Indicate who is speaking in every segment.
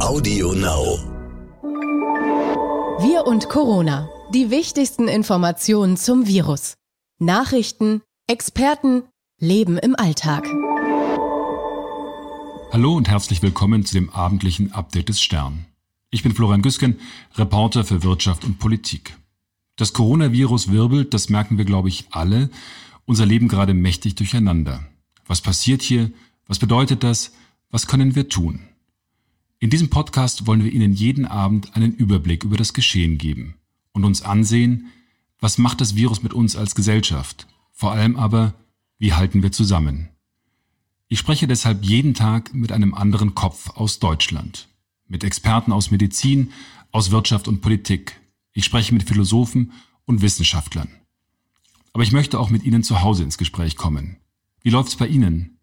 Speaker 1: Audio Now.
Speaker 2: Wir und Corona. Die wichtigsten Informationen zum Virus. Nachrichten, Experten, Leben im Alltag.
Speaker 3: Hallo und herzlich willkommen zu dem abendlichen Update des Stern. Ich bin Florian Güsken, Reporter für Wirtschaft und Politik. Das Coronavirus wirbelt, das merken wir, glaube ich, alle, unser Leben gerade mächtig durcheinander. Was passiert hier? Was bedeutet das? Was können wir tun? In diesem Podcast wollen wir Ihnen jeden Abend einen Überblick über das Geschehen geben und uns ansehen, was macht das Virus mit uns als Gesellschaft? Vor allem aber, wie halten wir zusammen? Ich spreche deshalb jeden Tag mit einem anderen Kopf aus Deutschland, mit Experten aus Medizin, aus Wirtschaft und Politik. Ich spreche mit Philosophen und Wissenschaftlern. Aber ich möchte auch mit Ihnen zu Hause ins Gespräch kommen. Wie läuft's bei Ihnen?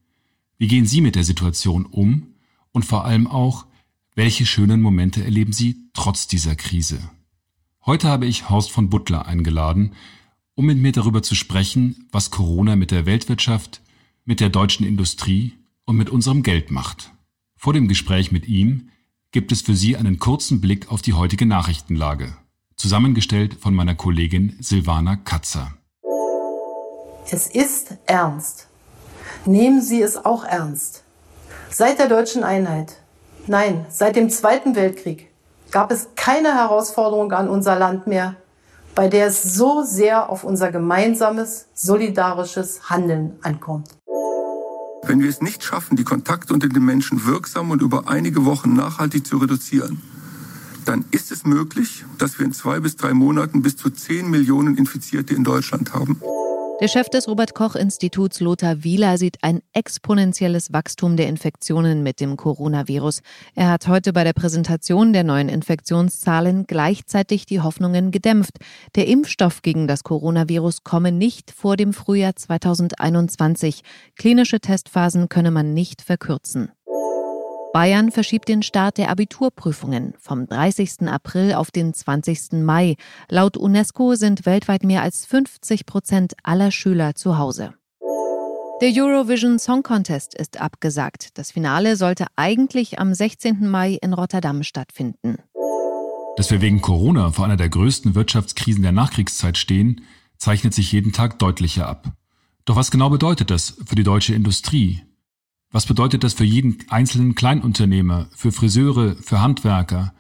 Speaker 3: Wie gehen Sie mit der Situation um? Und vor allem auch, welche schönen Momente erleben Sie trotz dieser Krise? Heute habe ich Horst von Butler eingeladen, um mit mir darüber zu sprechen, was Corona mit der Weltwirtschaft, mit der deutschen Industrie und mit unserem Geld macht. Vor dem Gespräch mit ihm gibt es für Sie einen kurzen Blick auf die heutige Nachrichtenlage, zusammengestellt von meiner Kollegin Silvana Katzer.
Speaker 4: Es ist ernst. Nehmen Sie es auch ernst. Seit der deutschen Einheit, nein, seit dem Zweiten Weltkrieg, gab es keine Herausforderung an unser Land mehr, bei der es so sehr auf unser gemeinsames, solidarisches Handeln ankommt.
Speaker 5: Wenn wir es nicht schaffen, die Kontakte unter den Menschen wirksam und über einige Wochen nachhaltig zu reduzieren, dann ist es möglich, dass wir in zwei bis drei Monaten bis zu zehn Millionen Infizierte in Deutschland haben.
Speaker 6: Der Chef des Robert Koch Instituts Lothar Wieler sieht ein exponentielles Wachstum der Infektionen mit dem Coronavirus. Er hat heute bei der Präsentation der neuen Infektionszahlen gleichzeitig die Hoffnungen gedämpft. Der Impfstoff gegen das Coronavirus komme nicht vor dem Frühjahr 2021. Klinische Testphasen könne man nicht verkürzen. Bayern verschiebt den Start der Abiturprüfungen vom 30. April auf den 20. Mai. Laut UNESCO sind weltweit mehr als 50 Prozent aller Schüler zu Hause. Der Eurovision Song Contest ist abgesagt. Das Finale sollte eigentlich am 16. Mai in Rotterdam stattfinden.
Speaker 3: Dass wir wegen Corona vor einer der größten Wirtschaftskrisen der Nachkriegszeit stehen, zeichnet sich jeden Tag deutlicher ab. Doch was genau bedeutet das für die deutsche Industrie, was bedeutet das für jeden einzelnen Kleinunternehmer, für Friseure, für Handwerker?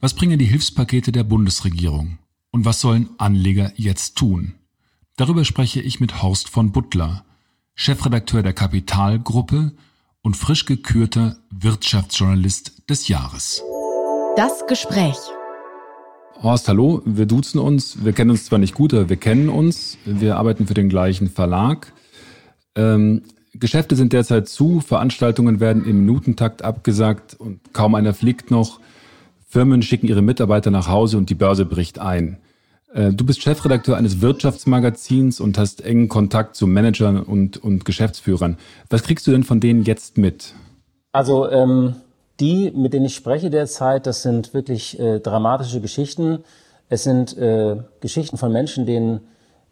Speaker 3: Was bringen die Hilfspakete der Bundesregierung? Und was sollen Anleger jetzt tun? Darüber spreche ich mit Horst von Butler, Chefredakteur der Kapitalgruppe und frisch gekürter Wirtschaftsjournalist des Jahres.
Speaker 2: Das Gespräch.
Speaker 3: Horst, hallo, wir duzen uns. Wir kennen uns zwar nicht gut, aber wir kennen uns. Wir arbeiten für den gleichen Verlag. Ähm, Geschäfte sind derzeit zu, Veranstaltungen werden im Minutentakt abgesagt und kaum einer fliegt noch. Firmen schicken ihre Mitarbeiter nach Hause und die Börse bricht ein. Äh, du bist Chefredakteur eines Wirtschaftsmagazins und hast engen Kontakt zu Managern und, und Geschäftsführern. Was kriegst du denn von denen jetzt mit?
Speaker 7: Also ähm, die, mit denen ich spreche derzeit, das sind wirklich äh, dramatische Geschichten. Es sind äh, Geschichten von Menschen, denen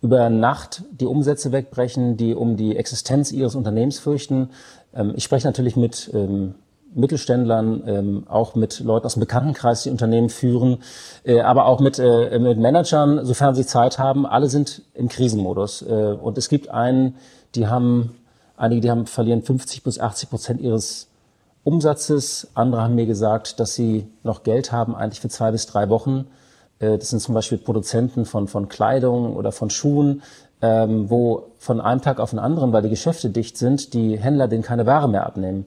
Speaker 7: über Nacht die Umsätze wegbrechen, die um die Existenz ihres Unternehmens fürchten. Ähm, ich spreche natürlich mit ähm, Mittelständlern, ähm, auch mit Leuten aus dem Bekanntenkreis, die Unternehmen führen, äh, aber auch mit, äh, mit Managern, sofern sie Zeit haben. Alle sind im Krisenmodus. Äh, und es gibt einen, die haben, einige, die haben, verlieren 50 bis 80 Prozent ihres Umsatzes. Andere haben mir gesagt, dass sie noch Geld haben, eigentlich für zwei bis drei Wochen. Äh, das sind zum Beispiel Produzenten von, von Kleidung oder von Schuhen, ähm, wo von einem Tag auf den anderen, weil die Geschäfte dicht sind, die Händler denen keine Ware mehr abnehmen.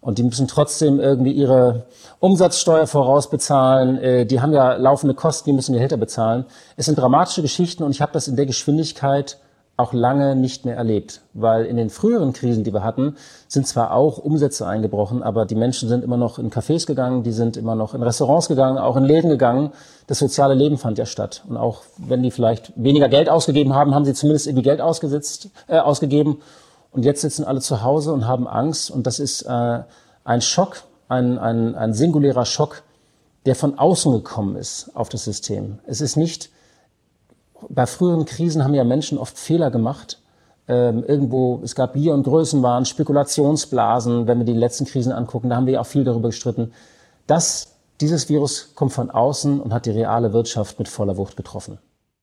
Speaker 7: Und die müssen trotzdem irgendwie ihre Umsatzsteuer vorausbezahlen. Äh, die haben ja laufende Kosten, die müssen Gehälter bezahlen. Es sind dramatische Geschichten und ich habe das in der Geschwindigkeit auch lange nicht mehr erlebt, weil in den früheren Krisen, die wir hatten, sind zwar auch Umsätze eingebrochen, aber die Menschen sind immer noch in Cafés gegangen, die sind immer noch in Restaurants gegangen, auch in Läden gegangen. Das soziale Leben fand ja statt. Und auch wenn die vielleicht weniger Geld ausgegeben haben, haben sie zumindest irgendwie Geld ausgesetzt, äh, ausgegeben. Und jetzt sitzen alle zu Hause und haben Angst. Und das ist äh, ein Schock, ein, ein, ein singulärer Schock, der von außen gekommen ist auf das System. Es ist nicht bei früheren Krisen haben ja Menschen oft Fehler gemacht. Ähm, irgendwo, es gab Bier- und Größenwahn, Spekulationsblasen, wenn wir die letzten Krisen angucken, da haben wir ja auch viel darüber gestritten. dass dieses Virus kommt von außen und hat die reale Wirtschaft mit voller Wucht getroffen.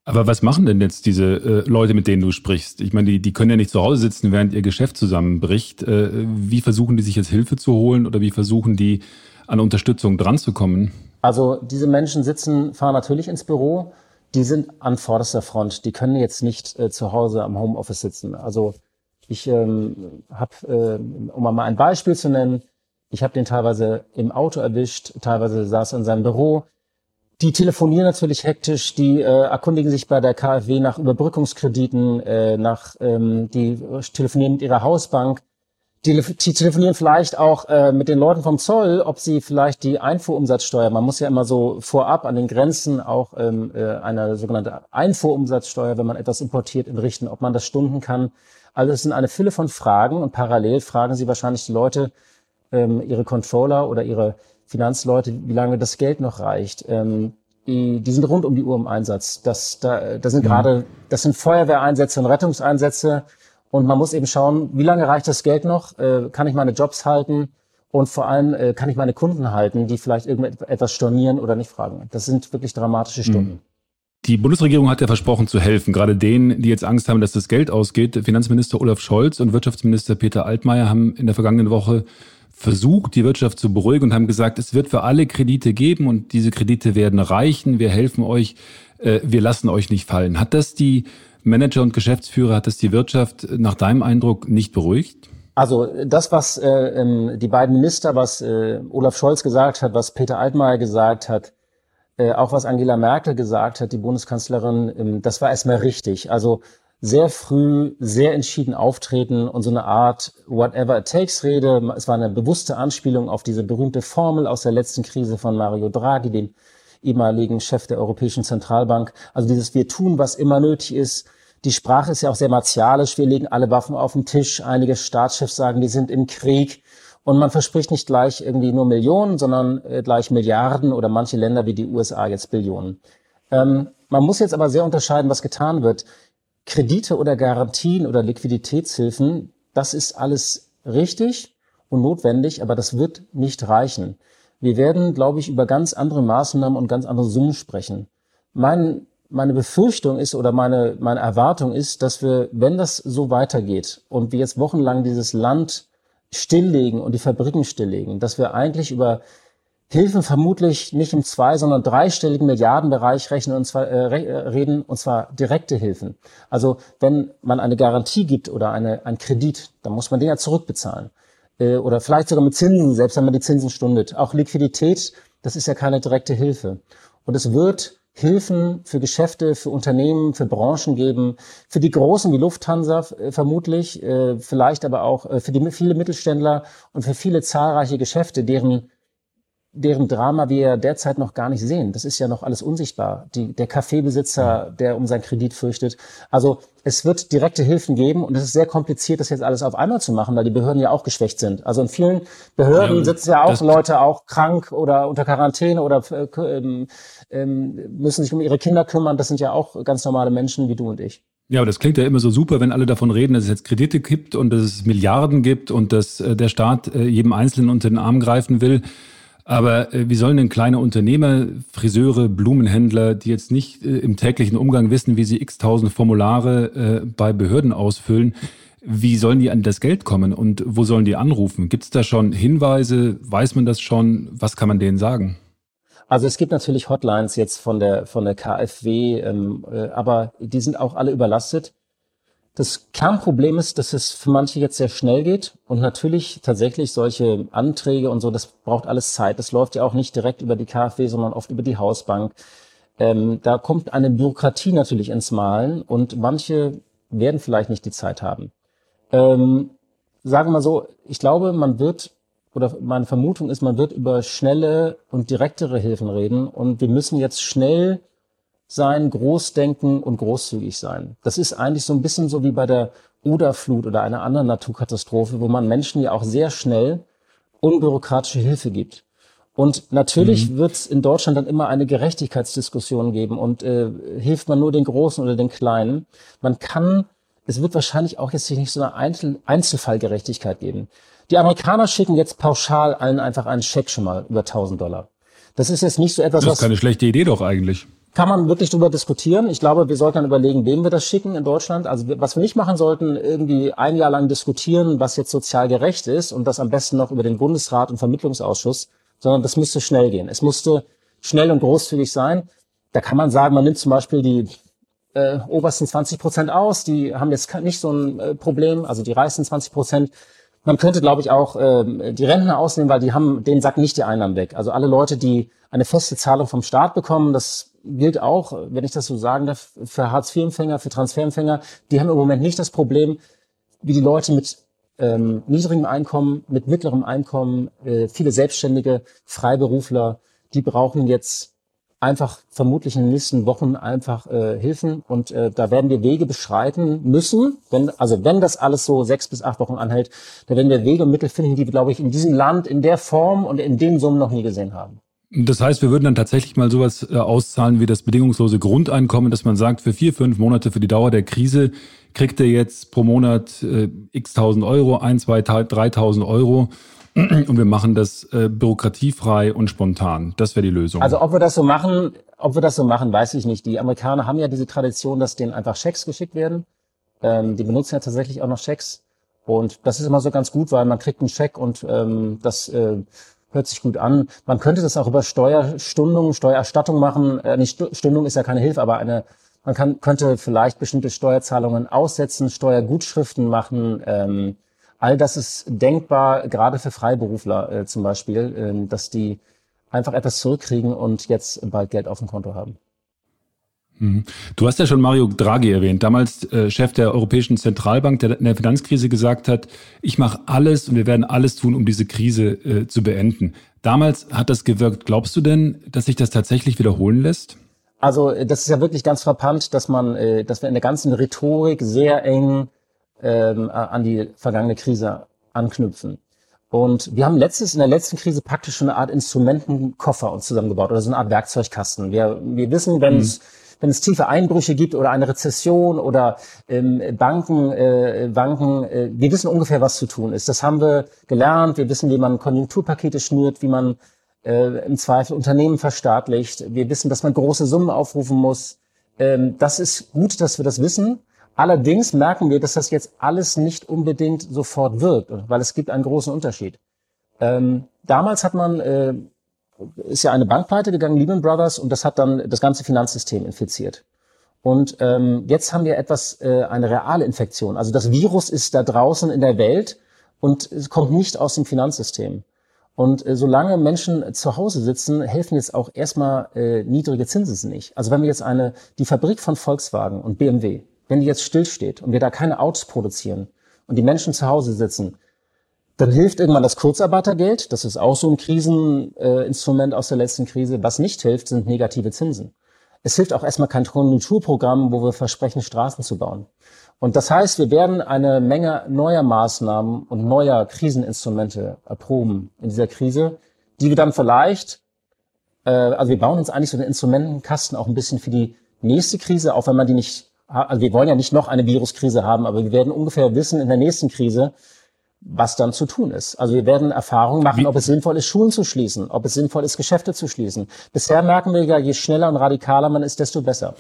Speaker 3: Aber was machen denn jetzt diese äh, Leute, mit denen du sprichst? Ich meine, die, die können ja nicht zu Hause sitzen, während ihr Geschäft zusammenbricht. Äh, wie versuchen die sich jetzt Hilfe zu holen oder wie versuchen die an Unterstützung dranzukommen?
Speaker 7: Also diese Menschen sitzen, fahren natürlich ins Büro, die sind an vorderster Front. Die können jetzt nicht äh, zu Hause am Homeoffice sitzen. Also ich ähm, habe, äh, um mal ein Beispiel zu nennen, ich habe den teilweise im Auto erwischt, teilweise saß er in seinem Büro. Die telefonieren natürlich hektisch, die äh, erkundigen sich bei der KfW nach Überbrückungskrediten, äh, nach, ähm, die telefonieren mit ihrer Hausbank, die, die telefonieren vielleicht auch äh, mit den Leuten vom Zoll, ob sie vielleicht die Einfuhrumsatzsteuer, man muss ja immer so vorab an den Grenzen auch ähm, äh, eine sogenannte Einfuhrumsatzsteuer, wenn man etwas importiert, entrichten, ob man das stunden kann. Also es sind eine Fülle von Fragen und parallel fragen sie wahrscheinlich die Leute, ähm, ihre Controller oder ihre Finanzleute, wie lange das Geld noch reicht. Ähm, die, die sind rund um die Uhr im Einsatz. Das, da, das sind mhm. gerade, das sind Feuerwehreinsätze und Rettungseinsätze. Und man muss eben schauen, wie lange reicht das Geld noch? Äh, kann ich meine Jobs halten? Und vor allem äh, kann ich meine Kunden halten, die vielleicht irgendetwas stornieren oder nicht fragen. Das sind wirklich dramatische mhm. Stunden.
Speaker 3: Die Bundesregierung hat ja versprochen zu helfen, gerade denen, die jetzt Angst haben, dass das Geld ausgeht. Finanzminister Olaf Scholz und Wirtschaftsminister Peter Altmaier haben in der vergangenen Woche versucht, die Wirtschaft zu beruhigen und haben gesagt, es wird für alle Kredite geben und diese Kredite werden reichen, wir helfen euch, äh, wir lassen euch nicht fallen. Hat das die Manager und Geschäftsführer, hat das die Wirtschaft nach deinem Eindruck nicht beruhigt?
Speaker 7: Also das, was äh, ähm, die beiden Minister, was äh, Olaf Scholz gesagt hat, was Peter Altmaier gesagt hat, äh, auch was Angela Merkel gesagt hat, die Bundeskanzlerin, ähm, das war erstmal richtig. Also sehr früh, sehr entschieden auftreten und so eine Art Whatever it takes Rede. Es war eine bewusste Anspielung auf diese berühmte Formel aus der letzten Krise von Mario Draghi, dem ehemaligen Chef der Europäischen Zentralbank. Also dieses Wir tun, was immer nötig ist. Die Sprache ist ja auch sehr martialisch. Wir legen alle Waffen auf den Tisch. Einige Staatschefs sagen, die sind im Krieg. Und man verspricht nicht gleich irgendwie nur Millionen, sondern äh, gleich Milliarden oder manche Länder wie die USA jetzt Billionen. Ähm, man muss jetzt aber sehr unterscheiden, was getan wird. Kredite oder Garantien oder Liquiditätshilfen, das ist alles richtig und notwendig, aber das wird nicht reichen. Wir werden, glaube ich, über ganz andere Maßnahmen und ganz andere Summen sprechen. Mein, meine Befürchtung ist oder meine, meine Erwartung ist, dass wir, wenn das so weitergeht und wir jetzt wochenlang dieses Land stilllegen und die Fabriken stilllegen, dass wir eigentlich über Hilfen vermutlich nicht im zwei, sondern dreistelligen Milliardenbereich rechnen und zwar äh, äh, reden und zwar direkte Hilfen. Also wenn man eine Garantie gibt oder eine ein Kredit, dann muss man den ja zurückbezahlen äh, oder vielleicht sogar mit Zinsen, selbst wenn man die Zinsen stundet. Auch Liquidität, das ist ja keine direkte Hilfe. Und es wird Hilfen für Geschäfte, für Unternehmen, für Branchen geben, für die Großen wie Lufthansa äh, vermutlich, äh, vielleicht aber auch äh, für die viele Mittelständler und für viele zahlreiche Geschäfte, deren deren Drama wir derzeit noch gar nicht sehen. Das ist ja noch alles unsichtbar. Die, der Kaffeebesitzer, der um sein Kredit fürchtet. Also es wird direkte Hilfen geben und es ist sehr kompliziert, das jetzt alles auf einmal zu machen, weil die Behörden ja auch geschwächt sind. Also in vielen Behörden ja, sitzen ja auch Leute auch krank oder unter Quarantäne oder äh, ähm, ähm, müssen sich um ihre Kinder kümmern. Das sind ja auch ganz normale Menschen wie du und ich.
Speaker 3: Ja, aber das klingt ja immer so super, wenn alle davon reden, dass es jetzt Kredite gibt und dass es Milliarden gibt und dass äh, der Staat äh, jedem Einzelnen unter den Arm greifen will. Aber äh, wie sollen denn kleine Unternehmer, Friseure, Blumenhändler, die jetzt nicht äh, im täglichen Umgang wissen, wie sie x tausend Formulare äh, bei Behörden ausfüllen, wie sollen die an das Geld kommen und wo sollen die anrufen? Gibt es da schon Hinweise? Weiß man das schon? Was kann man denen sagen?
Speaker 7: Also es gibt natürlich Hotlines jetzt von der von der KfW, ähm, äh, aber die sind auch alle überlastet. Das Kernproblem ist, dass es für manche jetzt sehr schnell geht und natürlich tatsächlich solche Anträge und so, das braucht alles Zeit. Das läuft ja auch nicht direkt über die KfW, sondern oft über die Hausbank. Ähm, da kommt eine Bürokratie natürlich ins Malen und manche werden vielleicht nicht die Zeit haben. Ähm, sagen wir mal so, ich glaube, man wird, oder meine Vermutung ist, man wird über schnelle und direktere Hilfen reden und wir müssen jetzt schnell sein, Großdenken und großzügig sein. Das ist eigentlich so ein bisschen so wie bei der Oderflut oder einer anderen Naturkatastrophe, wo man Menschen ja auch sehr schnell unbürokratische Hilfe gibt. Und natürlich mhm. wird es in Deutschland dann immer eine Gerechtigkeitsdiskussion geben und äh, hilft man nur den Großen oder den Kleinen. Man kann es wird wahrscheinlich auch jetzt nicht so eine Einzel Einzelfallgerechtigkeit geben. Die Amerikaner schicken jetzt pauschal allen einfach einen Scheck schon mal über 1000 Dollar. Das ist jetzt nicht so etwas,
Speaker 3: was... Das ist keine schlechte Idee doch eigentlich.
Speaker 7: Kann man wirklich drüber diskutieren. Ich glaube, wir sollten dann überlegen, wem wir das schicken in Deutschland. Also was wir nicht machen sollten, irgendwie ein Jahr lang diskutieren, was jetzt sozial gerecht ist und das am besten noch über den Bundesrat und Vermittlungsausschuss, sondern das müsste schnell gehen. Es musste schnell und großzügig sein. Da kann man sagen, man nimmt zum Beispiel die äh, obersten 20 Prozent aus, die haben jetzt nicht so ein äh, Problem, also die reichsten 20 Prozent. Man könnte, glaube ich, auch äh, die Rentner ausnehmen, weil die haben, denen sagt nicht die Einnahmen weg. Also alle Leute, die eine feste Zahlung vom Staat bekommen, das gilt auch, wenn ich das so sagen darf, für Hartz-IV-Empfänger, für Transferempfänger, die haben im Moment nicht das Problem, wie die Leute mit ähm, niedrigem Einkommen, mit mittlerem Einkommen, äh, viele Selbstständige, Freiberufler, die brauchen jetzt einfach vermutlich in den nächsten Wochen einfach äh, Hilfen und äh, da werden wir Wege beschreiten müssen, wenn also wenn das alles so sechs bis acht Wochen anhält, da werden wir Wege und Mittel finden, die wir glaube ich in diesem Land in der Form und in den Summen noch nie gesehen haben.
Speaker 3: Das heißt, wir würden dann tatsächlich mal sowas äh, auszahlen wie das bedingungslose Grundeinkommen, dass man sagt, für vier, fünf Monate für die Dauer der Krise kriegt er jetzt pro Monat äh, x tausend Euro, ein, zwei, dreitausend Euro und wir machen das äh, bürokratiefrei und spontan. Das wäre die Lösung.
Speaker 7: Also ob wir das so machen, ob wir das so machen, weiß ich nicht. Die Amerikaner haben ja diese Tradition, dass denen einfach Schecks geschickt werden. Ähm, die benutzen ja tatsächlich auch noch Schecks. Und das ist immer so ganz gut, weil man kriegt einen Scheck und ähm, das äh, hört sich gut an. Man könnte das auch über Steuerstundung, Steuererstattung machen. Äh, nicht Stundung ist ja keine Hilfe, aber eine, man kann, könnte vielleicht bestimmte Steuerzahlungen aussetzen, Steuergutschriften machen. Ähm, all das ist denkbar, gerade für Freiberufler äh, zum Beispiel, äh, dass die einfach etwas zurückkriegen und jetzt bald Geld auf dem Konto haben.
Speaker 3: Mhm. Du hast ja schon Mario Draghi erwähnt, damals äh, Chef der Europäischen Zentralbank, der in der Finanzkrise gesagt hat, ich mache alles und wir werden alles tun, um diese Krise äh, zu beenden. Damals hat das gewirkt. Glaubst du denn, dass sich das tatsächlich wiederholen lässt?
Speaker 7: Also das ist ja wirklich ganz verpannt, dass man, äh, dass wir in der ganzen Rhetorik sehr eng ähm, an die vergangene Krise anknüpfen. Und wir haben letztes, in der letzten Krise praktisch schon eine Art Instrumentenkoffer uns zusammengebaut oder so eine Art Werkzeugkasten. Wir, wir wissen, wenn es mhm wenn es tiefe Einbrüche gibt oder eine Rezession oder ähm, Banken, äh, Banken, äh, wir wissen ungefähr, was zu tun ist. Das haben wir gelernt. Wir wissen, wie man Konjunkturpakete schnürt, wie man äh, im Zweifel Unternehmen verstaatlicht. Wir wissen, dass man große Summen aufrufen muss. Ähm, das ist gut, dass wir das wissen. Allerdings merken wir, dass das jetzt alles nicht unbedingt sofort wirkt, weil es gibt einen großen Unterschied. Ähm, damals hat man äh, ist ja eine Bank pleite gegangen, Lehman Brothers, und das hat dann das ganze Finanzsystem infiziert. Und ähm, jetzt haben wir etwas, äh, eine reale Infektion. Also das Virus ist da draußen in der Welt und es kommt nicht aus dem Finanzsystem. Und äh, solange Menschen zu Hause sitzen, helfen jetzt auch erstmal äh, niedrige Zinsen nicht. Also wenn wir jetzt eine, die Fabrik von Volkswagen und BMW, wenn die jetzt stillsteht und wir da keine Autos produzieren und die Menschen zu Hause sitzen, dann hilft irgendwann das Kurzarbeitergeld. Das ist auch so ein Kriseninstrument aus der letzten Krise. Was nicht hilft, sind negative Zinsen. Es hilft auch erstmal kein Konjunkturprogramm, wo wir versprechen, Straßen zu bauen. Und das heißt, wir werden eine Menge neuer Maßnahmen und neuer Kriseninstrumente erproben in dieser Krise, die wir dann vielleicht, äh, also wir bauen uns eigentlich so einen Instrumentenkasten auch ein bisschen für die nächste Krise, auch wenn man die nicht, also wir wollen ja nicht noch eine Viruskrise haben, aber wir werden ungefähr wissen in der nächsten Krise, was dann zu tun ist. Also wir werden Erfahrungen machen, Wie? ob es sinnvoll ist, Schulen zu schließen, ob es sinnvoll ist, Geschäfte zu schließen. Bisher merken wir ja, je schneller und radikaler man ist, desto besser.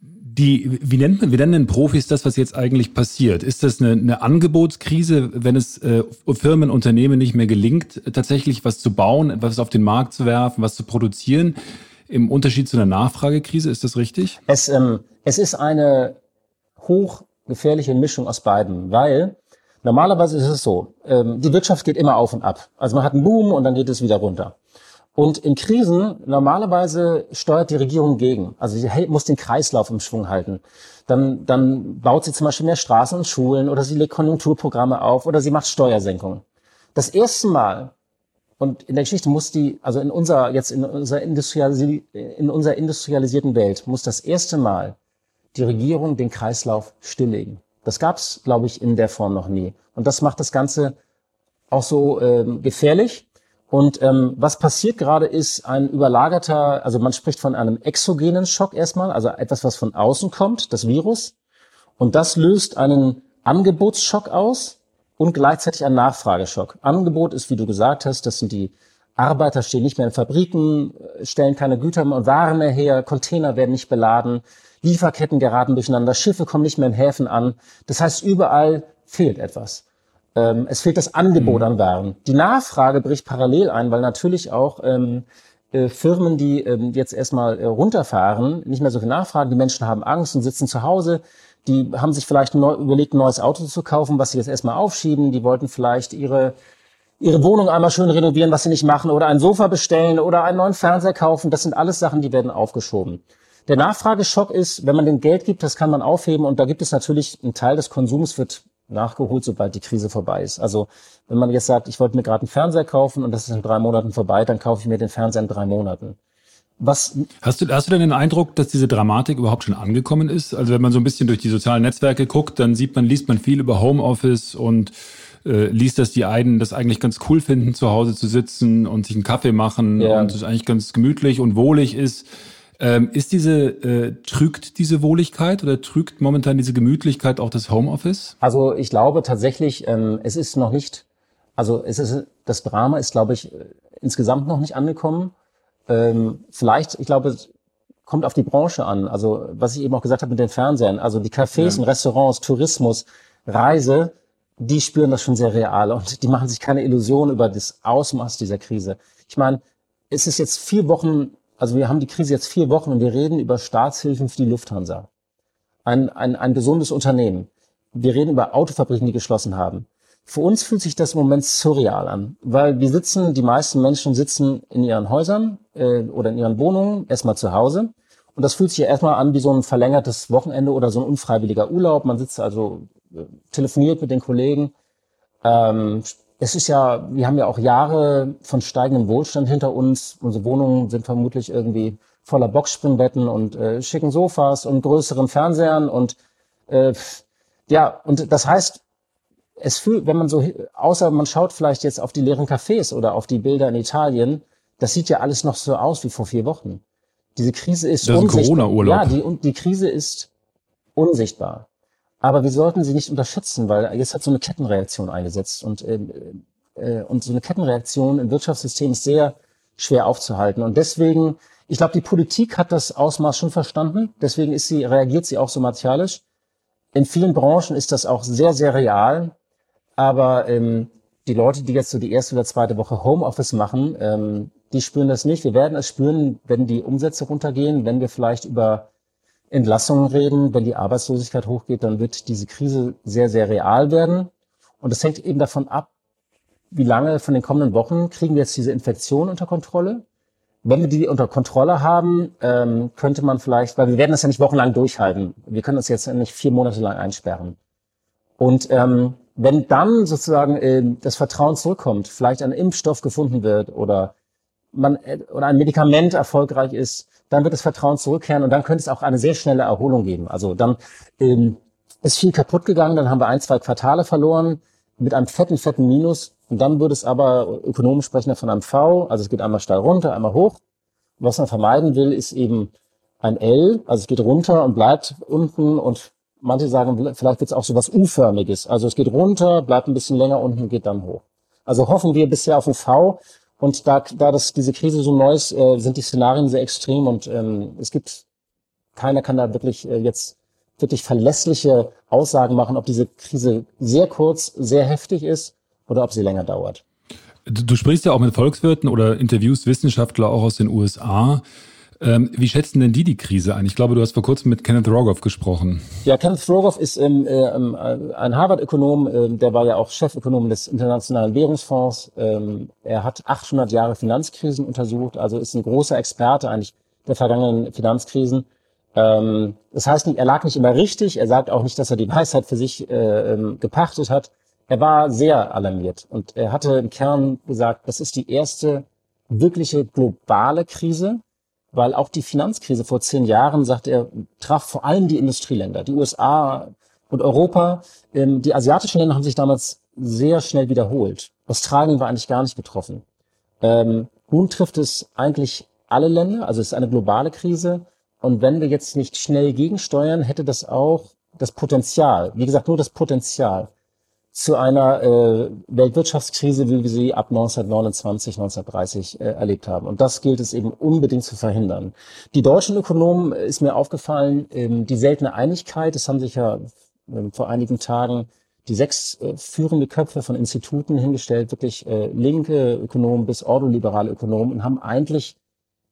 Speaker 3: Die, wie nennt man, wie nennen denn Profis das, was jetzt eigentlich passiert? Ist das eine, eine Angebotskrise, wenn es äh, Firmen, Unternehmen nicht mehr gelingt, tatsächlich was zu bauen, was auf den Markt zu werfen, was zu produzieren? Im Unterschied zu einer Nachfragekrise, ist das richtig?
Speaker 7: Es, ähm, es ist eine hochgefährliche Mischung aus beiden, weil Normalerweise ist es so, ähm, die Wirtschaft geht immer auf und ab. Also man hat einen Boom und dann geht es wieder runter. Und in Krisen, normalerweise steuert die Regierung gegen. Also sie muss den Kreislauf im Schwung halten. Dann, dann baut sie zum Beispiel mehr Straßen und Schulen oder sie legt Konjunkturprogramme auf oder sie macht Steuersenkungen. Das erste Mal, und in der Geschichte muss die, also in unserer, jetzt in unserer, Industrialisi in unserer industrialisierten Welt, muss das erste Mal die Regierung den Kreislauf stilllegen. Das gab es, glaube ich, in der Form noch nie. Und das macht das Ganze auch so ähm, gefährlich. Und ähm, was passiert gerade ist ein überlagerter, also man spricht von einem exogenen Schock erstmal, also etwas, was von außen kommt, das Virus. Und das löst einen Angebotsschock aus und gleichzeitig einen Nachfrageschock. Angebot ist, wie du gesagt hast, das sind die Arbeiter stehen nicht mehr in Fabriken, stellen keine Güter und Waren mehr her, Container werden nicht beladen, Lieferketten geraten durcheinander, Schiffe kommen nicht mehr in Häfen an. Das heißt, überall fehlt etwas. Ähm, es fehlt das Angebot mhm. an Waren. Die Nachfrage bricht parallel ein, weil natürlich auch ähm, äh, Firmen, die ähm, jetzt erstmal äh, runterfahren, nicht mehr so viel nachfragen. Die Menschen haben Angst und sitzen zu Hause. Die haben sich vielleicht neu, überlegt, ein neues Auto zu kaufen, was sie jetzt erstmal aufschieben. Die wollten vielleicht ihre ihre Wohnung einmal schön renovieren, was sie nicht machen, oder ein Sofa bestellen oder einen neuen Fernseher kaufen. Das sind alles Sachen, die werden aufgeschoben. Der Nachfrageschock ist, wenn man dem Geld gibt, das kann man aufheben und da gibt es natürlich einen Teil des Konsums wird nachgeholt, sobald die Krise vorbei ist. Also wenn man jetzt sagt, ich wollte mir gerade einen Fernseher kaufen und das ist in drei Monaten vorbei, dann kaufe ich mir den Fernseher in drei Monaten.
Speaker 3: Was hast du, hast du denn den Eindruck, dass diese Dramatik überhaupt schon angekommen ist? Also wenn man so ein bisschen durch die sozialen Netzwerke guckt, dann sieht man, liest man viel über Homeoffice und äh, liest, dass die einen das eigentlich ganz cool finden, zu Hause zu sitzen und sich einen Kaffee machen ja. und es eigentlich ganz gemütlich und wohlig ist. Ähm, ist diese, äh, trügt diese Wohligkeit oder trügt momentan diese Gemütlichkeit auch das Homeoffice?
Speaker 7: Also ich glaube tatsächlich, ähm, es ist noch nicht, also es ist, das Drama ist, glaube ich, insgesamt noch nicht angekommen. Ähm, vielleicht, ich glaube, es kommt auf die Branche an. Also was ich eben auch gesagt habe mit den Fernsehern, also die Cafés ja. und Restaurants, Tourismus, Reise, die spüren das schon sehr real und die machen sich keine Illusion über das Ausmaß dieser Krise. Ich meine, es ist jetzt vier Wochen, also wir haben die Krise jetzt vier Wochen und wir reden über Staatshilfen für die Lufthansa. Ein, ein, ein gesundes Unternehmen. Wir reden über Autofabriken, die geschlossen haben. Für uns fühlt sich das im Moment surreal an, weil wir sitzen, die meisten Menschen sitzen in ihren Häusern äh, oder in ihren Wohnungen, erstmal zu Hause. Und das fühlt sich ja erstmal an wie so ein verlängertes Wochenende oder so ein unfreiwilliger Urlaub. Man sitzt also telefoniert mit den Kollegen. Ähm, es ist ja, wir haben ja auch Jahre von steigendem Wohlstand hinter uns. Unsere Wohnungen sind vermutlich irgendwie voller Boxspringbetten und äh, schicken Sofas und größeren Fernsehern und äh, ja, und das heißt, es fühlt, wenn man so, außer man schaut vielleicht jetzt auf die leeren Cafés oder auf die Bilder in Italien, das sieht ja alles noch so aus wie vor vier Wochen. Diese Krise ist,
Speaker 3: das ist unsichtbar. Corona-Urlaub.
Speaker 7: Ja, die, und die Krise ist unsichtbar. Aber wir sollten sie nicht unterschätzen, weil jetzt hat so eine Kettenreaktion eingesetzt und, äh, äh, und so eine Kettenreaktion im Wirtschaftssystem ist sehr schwer aufzuhalten. Und deswegen, ich glaube, die Politik hat das Ausmaß schon verstanden. Deswegen ist sie, reagiert sie auch so martialisch. In vielen Branchen ist das auch sehr, sehr real. Aber ähm, die Leute, die jetzt so die erste oder zweite Woche Homeoffice machen, ähm, die spüren das nicht. Wir werden es spüren, wenn die Umsätze runtergehen, wenn wir vielleicht über Entlassungen reden, wenn die Arbeitslosigkeit hochgeht, dann wird diese Krise sehr, sehr real werden. Und es hängt eben davon ab, wie lange von den kommenden Wochen kriegen wir jetzt diese Infektion unter Kontrolle. Wenn wir die unter Kontrolle haben, ähm, könnte man vielleicht, weil wir werden das ja nicht wochenlang durchhalten. Wir können uns jetzt nicht vier Monate lang einsperren. Und ähm, wenn dann sozusagen äh, das Vertrauen zurückkommt, vielleicht ein Impfstoff gefunden wird oder man äh, oder ein Medikament erfolgreich ist, dann wird das Vertrauen zurückkehren und dann könnte es auch eine sehr schnelle Erholung geben. Also dann ähm, ist viel kaputt gegangen, dann haben wir ein, zwei Quartale verloren mit einem fetten, fetten Minus und dann würde es aber, ökonomisch sprechen von einem V, also es geht einmal steil runter, einmal hoch. Was man vermeiden will, ist eben ein L, also es geht runter und bleibt unten und manche sagen, vielleicht wird es auch so was U-förmiges. Also es geht runter, bleibt ein bisschen länger unten, geht dann hoch. Also hoffen wir bisher auf ein V und da, da das, diese Krise so neu ist, äh, sind die Szenarien sehr extrem und ähm, es gibt, keiner kann da wirklich äh, jetzt wirklich verlässliche Aussagen machen, ob diese Krise sehr kurz, sehr heftig ist oder ob sie länger dauert.
Speaker 3: Du, sprichst ja auch mit Volkswirten oder interviewst Wissenschaftler auch aus den USA. Ähm, wie schätzen denn die die Krise ein? Ich glaube, du hast vor kurzem mit Kenneth Rogoff gesprochen.
Speaker 7: Ja, Kenneth Rogoff ist ähm, äh, ein Harvard-Ökonom, äh, der war ja auch Chefökonom des Internationalen Währungsfonds. Ähm, er hat 800 Jahre Finanzkrisen untersucht, also ist ein großer Experte eigentlich der vergangenen Finanzkrisen. Ähm, das heißt, er lag nicht immer richtig, er sagt auch nicht, dass er die Weisheit für sich äh, ähm, gepachtet hat. Er war sehr alarmiert und er hatte im Kern gesagt, das ist die erste wirkliche globale Krise weil auch die Finanzkrise vor zehn Jahren, sagt er, traf vor allem die Industrieländer, die USA und Europa. Ähm, die asiatischen Länder haben sich damals sehr schnell wiederholt. Australien war eigentlich gar nicht betroffen. Ähm, nun trifft es eigentlich alle Länder, also es ist eine globale Krise. Und wenn wir jetzt nicht schnell gegensteuern, hätte das auch das Potenzial, wie gesagt, nur das Potenzial zu einer äh, Weltwirtschaftskrise, wie wir sie ab 1929, 1930 äh, erlebt haben. Und das gilt es eben unbedingt zu verhindern. Die deutschen Ökonomen äh, ist mir aufgefallen, ähm, die seltene Einigkeit, es haben sich ja ähm, vor einigen Tagen die sechs äh, führende Köpfe von Instituten hingestellt, wirklich äh, linke Ökonomen bis ordoliberale Ökonomen und haben eigentlich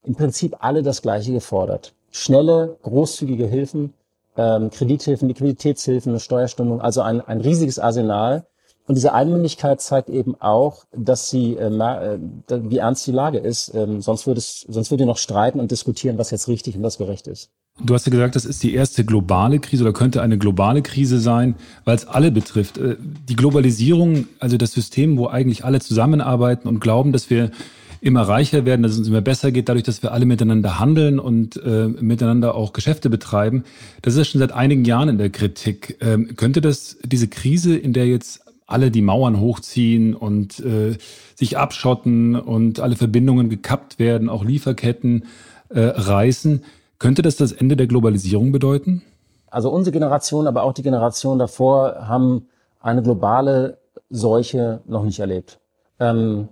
Speaker 7: im Prinzip alle das Gleiche gefordert. Schnelle, großzügige Hilfen, ähm, Kredithilfen, Liquiditätshilfen, Steuerstundung, also ein, ein riesiges Arsenal. Und diese Einmündigkeit zeigt eben auch, dass sie, äh, äh, wie ernst die Lage ist. Ähm, sonst würde es, sonst würde noch streiten und diskutieren, was jetzt richtig und was gerecht ist.
Speaker 3: Du hast ja gesagt, das ist die erste globale Krise oder könnte eine globale Krise sein, weil es alle betrifft. Äh, die Globalisierung, also das System, wo eigentlich alle zusammenarbeiten und glauben, dass wir immer reicher werden, dass es uns immer besser geht, dadurch, dass wir alle miteinander handeln und äh, miteinander auch Geschäfte betreiben. Das ist schon seit einigen Jahren in der Kritik. Ähm, könnte das diese Krise, in der jetzt alle die Mauern hochziehen und äh, sich abschotten und alle Verbindungen gekappt werden, auch Lieferketten äh, reißen, könnte das das Ende der Globalisierung bedeuten?
Speaker 7: Also unsere Generation, aber auch die Generation davor haben eine globale Seuche noch nicht erlebt. Ähm,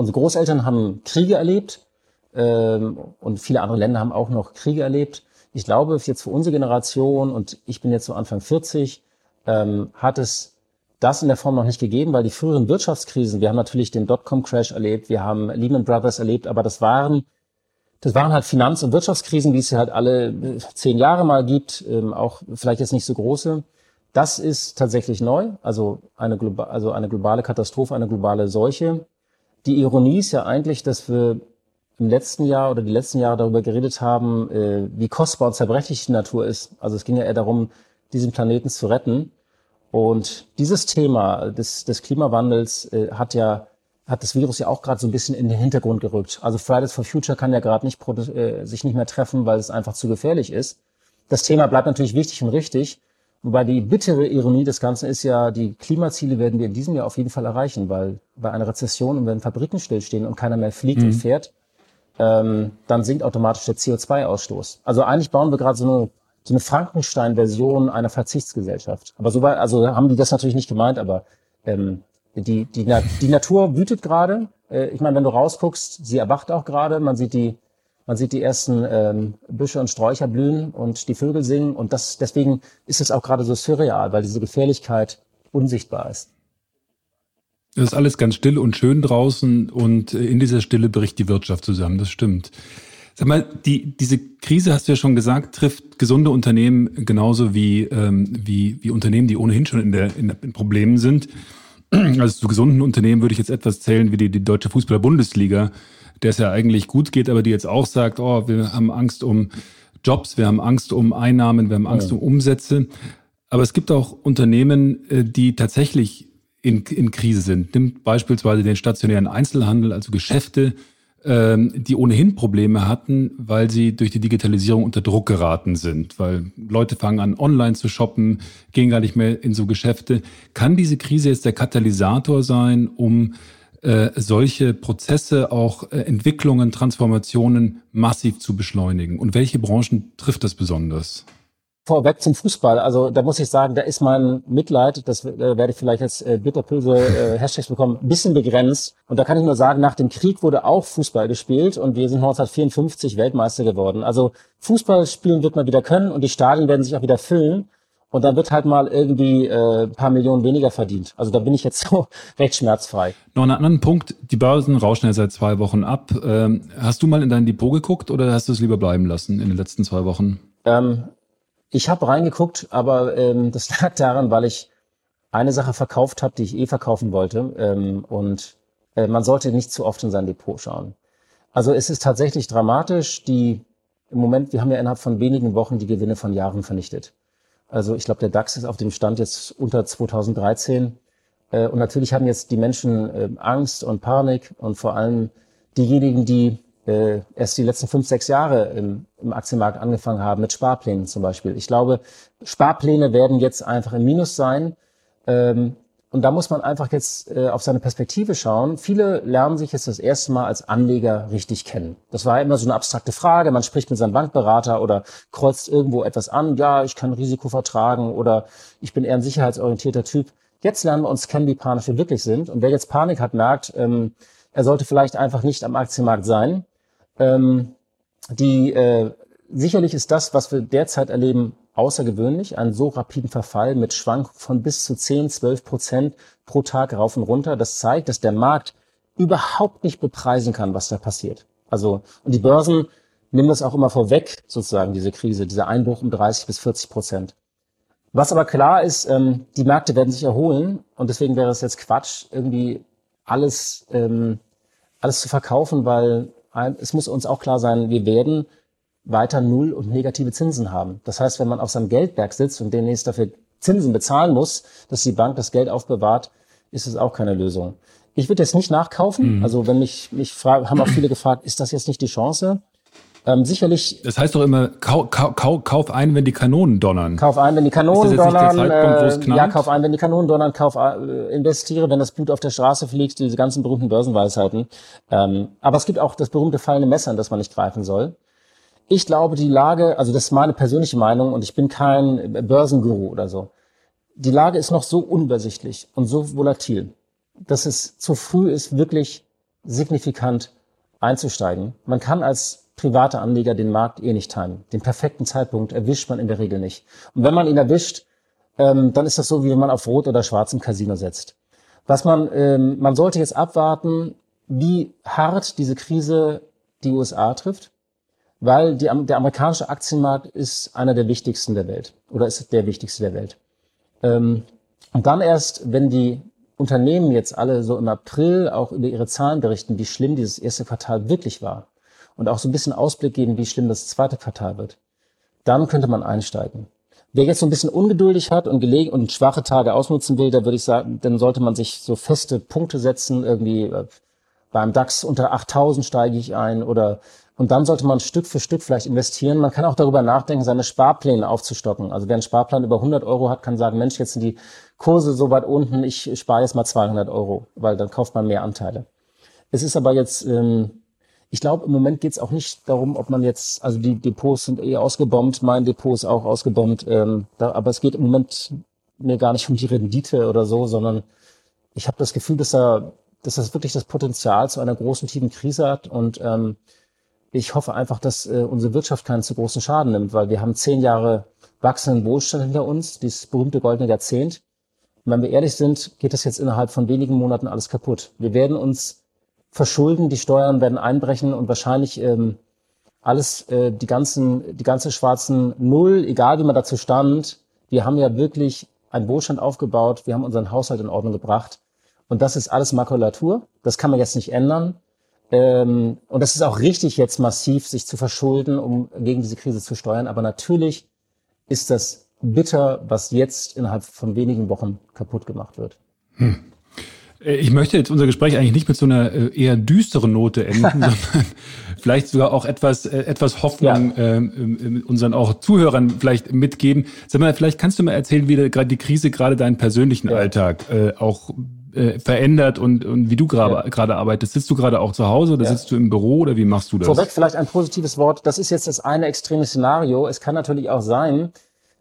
Speaker 7: Unsere Großeltern haben Kriege erlebt ähm, und viele andere Länder haben auch noch Kriege erlebt. Ich glaube, jetzt für unsere Generation, und ich bin jetzt so Anfang 40, ähm, hat es das in der Form noch nicht gegeben, weil die früheren Wirtschaftskrisen, wir haben natürlich den Dotcom-Crash erlebt, wir haben Lehman Brothers erlebt, aber das waren das waren halt Finanz- und Wirtschaftskrisen, wie es halt alle äh, zehn Jahre mal gibt, ähm, auch vielleicht jetzt nicht so große. Das ist tatsächlich neu, also eine, also eine globale Katastrophe, eine globale Seuche die Ironie ist ja eigentlich, dass wir im letzten Jahr oder die letzten Jahre darüber geredet haben, äh, wie kostbar und zerbrechlich die Natur ist. Also es ging ja eher darum, diesen Planeten zu retten. Und dieses Thema des, des Klimawandels äh, hat ja hat das Virus ja auch gerade so ein bisschen in den Hintergrund gerückt. Also Fridays for Future kann ja gerade nicht äh, sich nicht mehr treffen, weil es einfach zu gefährlich ist. Das Thema bleibt natürlich wichtig und richtig, Wobei die bittere Ironie des Ganzen ist ja, die Klimaziele werden wir in diesem Jahr auf jeden Fall erreichen, weil bei einer Rezession und wenn Fabriken stillstehen und keiner mehr fliegt mhm. und fährt, ähm, dann sinkt automatisch der CO2-Ausstoß. Also eigentlich bauen wir gerade so eine, so eine Frankenstein-Version einer Verzichtsgesellschaft. Aber so weit, also haben die das natürlich nicht gemeint, aber ähm, die, die, die Natur wütet gerade. Äh, ich meine, wenn du rausguckst, sie erwacht auch gerade. Man sieht die man sieht die ersten ähm, Büsche und Sträucher blühen und die Vögel singen. Und das, deswegen ist es auch gerade so surreal, weil diese Gefährlichkeit unsichtbar ist.
Speaker 3: Es ist alles ganz still und schön draußen und äh, in dieser Stille bricht die Wirtschaft zusammen. Das stimmt. Sag mal, die, diese Krise, hast du ja schon gesagt, trifft gesunde Unternehmen genauso wie, ähm, wie, wie Unternehmen, die ohnehin schon in, der, in, in Problemen sind. Also zu gesunden Unternehmen würde ich jetzt etwas zählen wie die, die Deutsche Fußballer-Bundesliga, der es ja eigentlich gut geht, aber die jetzt auch sagt, oh, wir haben Angst um Jobs, wir haben Angst um Einnahmen, wir haben Angst ja. um Umsätze. Aber es gibt auch Unternehmen, äh, die tatsächlich in, in Krise sind. Nimmt beispielsweise den stationären Einzelhandel, also Geschäfte, ähm, die ohnehin Probleme hatten, weil sie durch die Digitalisierung unter Druck geraten sind, weil Leute fangen an, online zu shoppen, gehen gar nicht mehr in so Geschäfte. Kann diese Krise jetzt der Katalysator sein, um äh, solche Prozesse, auch äh, Entwicklungen, Transformationen massiv zu beschleunigen? Und welche Branchen trifft das besonders?
Speaker 7: Vorweg zum Fußball. Also da muss ich sagen, da ist mein Mitleid, das äh, werde ich vielleicht als äh, bitterböse äh, Hashtags bekommen, ein bisschen begrenzt. Und da kann ich nur sagen, nach dem Krieg wurde auch Fußball gespielt und wir sind 1954 Weltmeister geworden. Also Fußball spielen wird man wieder können und die Stadien werden sich auch wieder füllen und dann wird halt mal irgendwie äh, ein paar Millionen weniger verdient. Also da bin ich jetzt so recht schmerzfrei.
Speaker 3: Noch einen anderen Punkt, die Börsen rauschen ja seit zwei Wochen ab. Ähm, hast du mal in dein Depot geguckt oder hast du es lieber bleiben lassen in den letzten zwei Wochen?
Speaker 7: Ähm, ich habe reingeguckt, aber ähm, das lag daran, weil ich eine Sache verkauft habe, die ich eh verkaufen wollte. Ähm, und äh, man sollte nicht zu oft in sein Depot schauen. Also es ist tatsächlich dramatisch. Die im Moment, wir haben ja innerhalb von wenigen Wochen die Gewinne von Jahren vernichtet. Also ich glaube, der DAX ist auf dem Stand jetzt unter 2013. Äh, und natürlich haben jetzt die Menschen äh, Angst und Panik und vor allem diejenigen, die äh, erst die letzten fünf, sechs Jahre im, Aktienmarkt angefangen haben, mit Sparplänen zum Beispiel. Ich glaube, Sparpläne werden jetzt einfach im Minus sein. Ähm, und da muss man einfach jetzt äh, auf seine Perspektive schauen. Viele lernen sich jetzt das erste Mal als Anleger richtig kennen. Das war immer so eine abstrakte Frage. Man spricht mit seinem Bankberater oder kreuzt irgendwo etwas an. Ja, ich kann Risiko vertragen oder ich bin eher ein sicherheitsorientierter Typ. Jetzt lernen wir uns kennen, wie panisch wir wirklich sind. Und wer jetzt Panik hat, merkt, ähm, er sollte vielleicht einfach nicht am Aktienmarkt sein. Ähm, die äh, sicherlich ist das, was wir derzeit erleben, außergewöhnlich, einen so rapiden Verfall mit Schwankungen von bis zu 10, 12 Prozent pro Tag rauf und runter. Das zeigt, dass der Markt überhaupt nicht bepreisen kann, was da passiert. Also, und die Börsen nehmen das auch immer vorweg, sozusagen, diese Krise, dieser Einbruch um 30 bis 40 Prozent. Was aber klar ist, ähm, die Märkte werden sich erholen und deswegen wäre es jetzt Quatsch, irgendwie alles, ähm, alles zu verkaufen, weil es muss uns auch klar sein, wir werden weiter Null und negative Zinsen haben. Das heißt, wenn man auf seinem Geldberg sitzt und demnächst dafür Zinsen bezahlen muss, dass die Bank das Geld aufbewahrt, ist es auch keine Lösung. Ich würde jetzt nicht nachkaufen. Mhm. Also wenn mich, mich fragen, haben auch viele gefragt, ist das jetzt nicht die Chance? Ähm, sicherlich.
Speaker 3: Das heißt doch immer, kau, kau, kau, kauf ein, wenn die Kanonen donnern.
Speaker 7: Kauf ein, wenn die Kanonen donnern. Äh, ja, kauf ein, wenn die Kanonen donnern. Kauf, äh, investiere, wenn das Blut auf der Straße fliegt. Diese ganzen berühmten Börsenweisheiten. Ähm, aber es gibt auch das berühmte fallende Messer, das man nicht greifen soll. Ich glaube, die Lage, also das ist meine persönliche Meinung und ich bin kein Börsenguru oder so. Die Lage ist noch so unübersichtlich und so volatil, dass es zu früh ist, wirklich signifikant einzusteigen. Man kann als privater Anleger den Markt eh nicht timen. Den perfekten Zeitpunkt erwischt man in der Regel nicht. Und wenn man ihn erwischt, ähm, dann ist das so, wie wenn man auf Rot oder Schwarz im Casino setzt. Was man, ähm, man sollte jetzt abwarten, wie hart diese Krise die USA trifft weil die, der amerikanische Aktienmarkt ist einer der wichtigsten der Welt oder ist der wichtigste der Welt. Ähm, und dann erst, wenn die Unternehmen jetzt alle so im April auch über ihre Zahlen berichten, wie schlimm dieses erste Quartal wirklich war und auch so ein bisschen Ausblick geben, wie schlimm das zweite Quartal wird, dann könnte man einsteigen. Wer jetzt so ein bisschen ungeduldig hat und gelegen und schwache Tage ausnutzen will, da würde ich sagen, dann sollte man sich so feste Punkte setzen, irgendwie äh, beim DAX unter 8000 steige ich ein oder und dann sollte man Stück für Stück vielleicht investieren. Man kann auch darüber nachdenken, seine Sparpläne aufzustocken. Also wer einen Sparplan über 100 Euro hat, kann sagen, Mensch, jetzt sind die Kurse so weit unten, ich spare jetzt mal 200 Euro, weil dann kauft man mehr Anteile. Es ist aber jetzt, ähm, ich glaube, im Moment geht es auch nicht darum, ob man jetzt, also die Depots sind eh ausgebombt, mein Depot ist auch ausgebombt, ähm, da, aber es geht im Moment mir gar nicht um die Rendite oder so, sondern ich habe das Gefühl, dass da, dass das wirklich das Potenzial zu einer großen, tiefen Krise hat und ähm, ich hoffe einfach, dass äh, unsere Wirtschaft keinen zu großen Schaden nimmt, weil wir haben zehn Jahre wachsenden Wohlstand hinter uns, dieses berühmte goldene Jahrzehnt. Und wenn wir ehrlich sind, geht das jetzt innerhalb von wenigen Monaten alles kaputt. Wir werden uns verschulden, die Steuern werden einbrechen und wahrscheinlich ähm, alles, äh, die ganzen, die ganze schwarzen Null, egal wie man dazu stand, wir haben ja wirklich einen Wohlstand aufgebaut, wir haben unseren Haushalt in Ordnung gebracht. Und das ist alles Makulatur. Das kann man jetzt nicht ändern. Ähm, und das ist auch richtig, jetzt massiv sich zu verschulden, um gegen diese Krise zu steuern. Aber natürlich ist das bitter, was jetzt innerhalb von wenigen Wochen kaputt gemacht wird. Hm.
Speaker 3: Äh, ich möchte jetzt unser Gespräch eigentlich nicht mit so einer äh, eher düsteren Note enden, sondern vielleicht sogar auch etwas, äh, etwas Hoffnung ja. ähm, unseren auch Zuhörern vielleicht mitgeben. Sag mal, vielleicht kannst du mal erzählen, wie gerade die Krise gerade deinen persönlichen ja. Alltag äh, auch äh, verändert und, und wie du gerade ja. arbeitest. Sitzt du gerade auch zu Hause oder ja. sitzt du im Büro oder wie machst du das?
Speaker 7: Vorweg vielleicht ein positives Wort. Das ist jetzt das eine extreme Szenario. Es kann natürlich auch sein,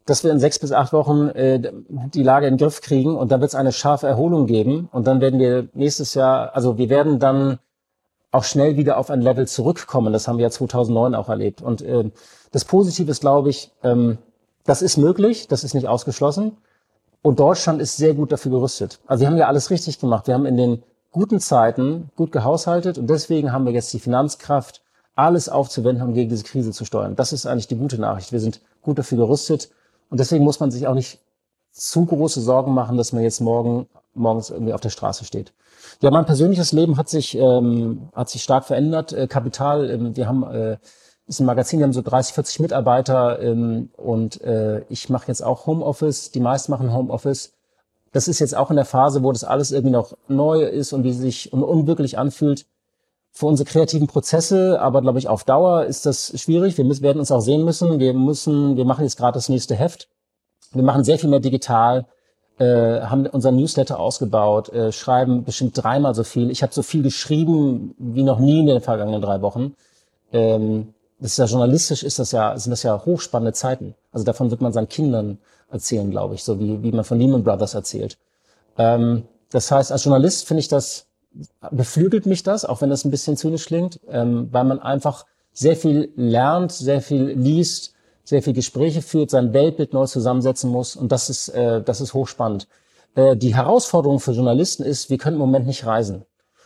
Speaker 7: dass wir in sechs bis acht Wochen äh, die Lage in den Griff kriegen und dann wird es eine scharfe Erholung geben und dann werden wir nächstes Jahr, also wir werden dann auch schnell wieder auf ein Level zurückkommen. Das haben wir ja 2009 auch erlebt. Und äh, das Positive ist, glaube ich, ähm, das ist möglich, das ist nicht ausgeschlossen. Und Deutschland ist sehr gut dafür gerüstet. Also wir haben ja alles richtig gemacht. Wir haben in den guten Zeiten gut gehaushaltet und deswegen haben wir jetzt die Finanzkraft, alles aufzuwenden, um gegen diese Krise zu steuern. Das ist eigentlich die gute Nachricht. Wir sind gut dafür gerüstet und deswegen muss man sich auch nicht zu große Sorgen machen, dass man jetzt morgen morgens irgendwie auf der Straße steht. Ja, mein persönliches Leben hat sich ähm, hat sich stark verändert. Äh, Kapital, äh, wir haben äh, ist ein Magazin, wir haben so 30, 40 Mitarbeiter ähm, und äh, ich mache jetzt auch Homeoffice, die meisten machen Homeoffice. Das ist jetzt auch in der Phase, wo das alles irgendwie noch neu ist und wie sich und unwirklich anfühlt. Für unsere kreativen Prozesse, aber glaube ich auf Dauer ist das schwierig. Wir müssen, werden uns auch sehen müssen. Wir müssen, wir machen jetzt gerade das nächste Heft. Wir machen sehr viel mehr digital. äh, haben unseren Newsletter ausgebaut, äh, schreiben bestimmt dreimal so viel. Ich habe so viel geschrieben wie noch nie in den vergangenen drei Wochen. Ähm, das ist ja journalistisch, ist das ja, sind das ja hochspannende Zeiten. Also davon wird man seinen Kindern erzählen, glaube ich, so wie, wie man von Lehman Brothers erzählt. Ähm, das heißt, als Journalist finde ich das, beflügelt mich das, auch wenn das ein bisschen zynisch klingt, ähm, weil man einfach sehr viel lernt, sehr viel liest, sehr viel Gespräche führt, sein Weltbild neu zusammensetzen muss und das ist, äh, das ist hochspannend. Äh, die Herausforderung für Journalisten ist, wir können im Moment nicht reisen.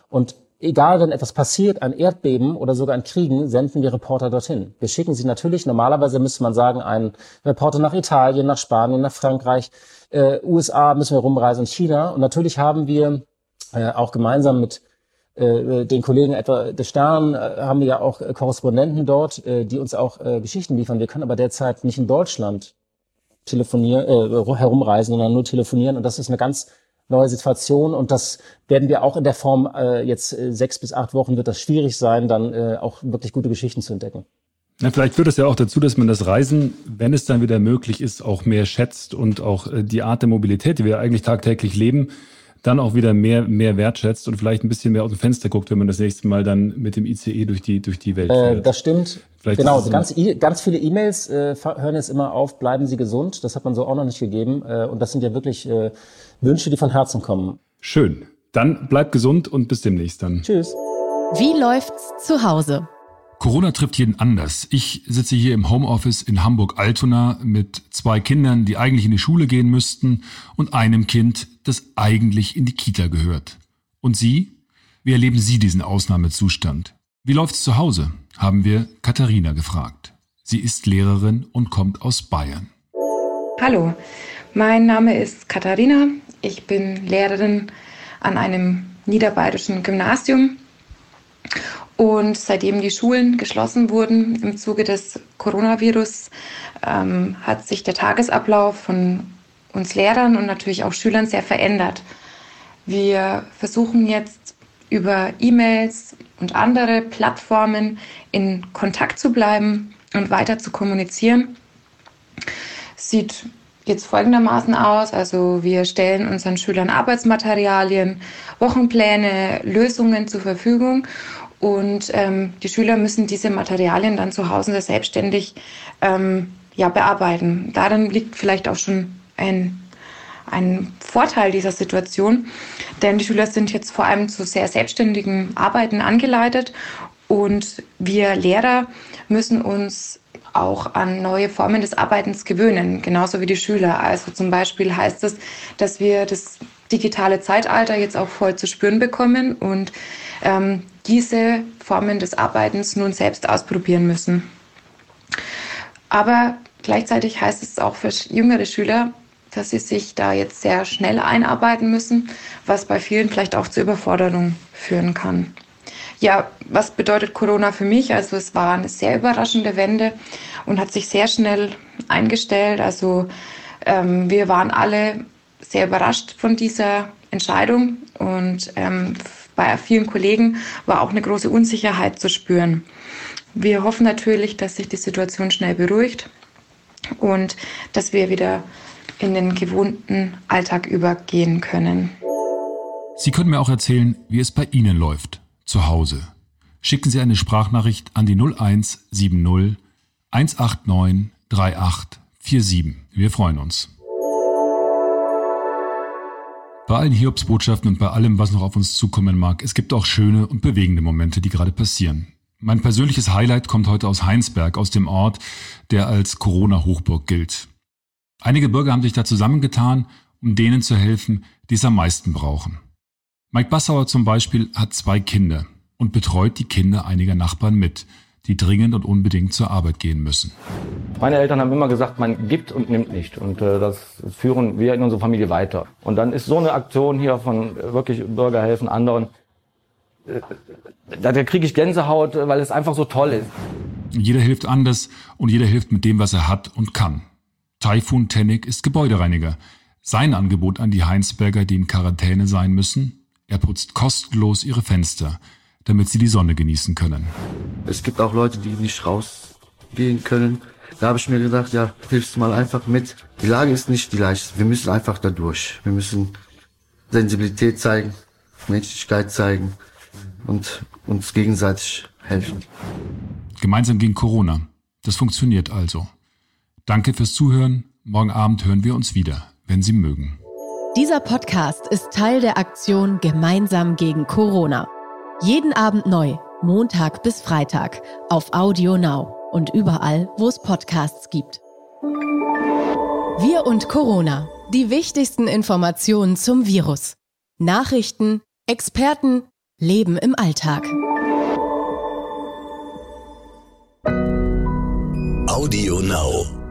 Speaker 7: Und egal, wenn etwas passiert, ein Erdbeben oder sogar ein Kriegen, senden wir Reporter dorthin. Wir schicken sie natürlich, normalerweise müsste man sagen, einen Reporter nach Italien, nach Spanien, nach Frankreich, äh, USA müssen wir rumreisen, China. Und natürlich haben wir äh, auch gemeinsam mit äh, den Kollegen etwa des Stern äh, haben wir ja auch äh, Korrespondenten dort, äh, die uns auch äh, Geschichten liefern. Wir können aber derzeit nicht in Deutschland telefonieren, äh, herumreisen, sondern nur telefonieren. Und das ist eine ganz neue Situation und das werden wir auch in der Form äh, jetzt äh, sechs bis acht Wochen wird das schwierig sein, dann äh, auch wirklich gute Geschichten zu entdecken.
Speaker 3: Na, vielleicht führt es ja auch dazu, dass man das Reisen, wenn es dann wieder möglich ist, auch mehr schätzt und auch äh, die Art der Mobilität, die wir eigentlich tagtäglich leben, dann auch wieder mehr, mehr wertschätzt und vielleicht ein bisschen mehr aus dem Fenster guckt, wenn man das nächste Mal dann mit dem ICE durch die, durch die Welt äh, fährt.
Speaker 7: Äh, das stimmt. Vielleicht genau, ganz, ganz viele E-Mails äh, hören jetzt immer auf, bleiben Sie gesund. Das hat man so auch noch nicht gegeben. Äh, und das sind ja wirklich äh, Wünsche, die von Herzen kommen.
Speaker 3: Schön. Dann bleibt gesund und bis demnächst dann.
Speaker 7: Tschüss.
Speaker 2: Wie läuft's zu Hause?
Speaker 3: Corona trifft jeden anders. Ich sitze hier im Homeoffice in Hamburg-Altona mit zwei Kindern, die eigentlich in die Schule gehen müssten und einem Kind, das eigentlich in die Kita gehört. Und Sie? Wie erleben Sie diesen Ausnahmezustand? Wie läuft's zu Hause? haben wir Katharina gefragt. Sie ist Lehrerin und kommt aus Bayern.
Speaker 1: Hallo, mein Name ist Katharina. Ich bin Lehrerin an einem niederbayerischen Gymnasium und seitdem die Schulen geschlossen wurden im Zuge des Coronavirus, ähm, hat sich der Tagesablauf von uns Lehrern und natürlich auch Schülern sehr verändert. Wir versuchen jetzt über E-Mails und andere Plattformen in Kontakt zu bleiben und weiter zu kommunizieren. Sieht jetzt folgendermaßen aus. Also wir stellen unseren Schülern Arbeitsmaterialien, Wochenpläne, Lösungen zur Verfügung und ähm, die Schüler müssen diese Materialien dann zu Hause selbstständig ähm, ja, bearbeiten. Darin liegt vielleicht auch schon ein, ein Vorteil dieser Situation, denn die Schüler sind jetzt vor allem zu sehr selbstständigen Arbeiten angeleitet und wir Lehrer müssen uns auch an neue Formen des Arbeitens gewöhnen, genauso wie die Schüler. Also zum Beispiel heißt es, dass wir das digitale Zeitalter jetzt auch voll zu spüren bekommen und ähm, diese Formen des Arbeitens nun selbst ausprobieren müssen. Aber gleichzeitig heißt es auch für jüngere Schüler, dass sie sich da jetzt sehr schnell einarbeiten müssen, was bei vielen vielleicht auch zur Überforderung führen kann. Ja, was bedeutet Corona für mich? Also es war eine sehr überraschende Wende und hat sich sehr schnell eingestellt. Also ähm, wir waren alle sehr überrascht von dieser Entscheidung und ähm, bei vielen Kollegen war auch eine große Unsicherheit zu spüren. Wir hoffen natürlich, dass sich die Situation schnell beruhigt und dass wir wieder in den gewohnten Alltag übergehen können.
Speaker 3: Sie können mir auch erzählen, wie es bei Ihnen läuft, zu Hause. Schicken Sie eine Sprachnachricht an die 0170 189 3847. Wir freuen uns. Bei allen Hiobsbotschaften und bei allem, was noch auf uns zukommen mag, es gibt auch schöne und bewegende Momente, die gerade passieren. Mein persönliches Highlight kommt heute aus Heinsberg, aus dem Ort, der als Corona-Hochburg gilt. Einige Bürger haben sich da zusammengetan, um denen zu helfen, die es am meisten brauchen. Mike Bassauer zum Beispiel hat zwei Kinder und betreut die Kinder einiger Nachbarn mit – die dringend und unbedingt zur Arbeit gehen müssen.
Speaker 8: Meine Eltern haben immer gesagt, man gibt und nimmt nicht. Und äh, das führen wir in unserer Familie weiter. Und dann ist so eine Aktion hier von wirklich Bürger helfen anderen, äh, da, da kriege ich Gänsehaut, weil es einfach so toll ist.
Speaker 3: Jeder hilft anders und jeder hilft mit dem, was er hat und kann. Taifun Tennik ist Gebäudereiniger. Sein Angebot an die Heinsberger, die in Quarantäne sein müssen, er putzt kostenlos ihre Fenster damit sie die Sonne genießen können.
Speaker 9: Es gibt auch Leute, die nicht rausgehen können. Da habe ich mir gedacht, ja, hilfst du mal einfach mit. Die Lage ist nicht die leichteste. Wir müssen einfach da durch. Wir müssen Sensibilität zeigen, Menschlichkeit zeigen und uns gegenseitig helfen.
Speaker 3: Gemeinsam gegen Corona. Das funktioniert also. Danke fürs Zuhören. Morgen Abend hören wir uns wieder, wenn Sie mögen.
Speaker 2: Dieser Podcast ist Teil der Aktion Gemeinsam gegen Corona. Jeden Abend neu, Montag bis Freitag, auf Audio Now und überall, wo es Podcasts gibt. Wir und Corona. Die wichtigsten Informationen zum Virus. Nachrichten, Experten, Leben im Alltag.
Speaker 10: Audio Now.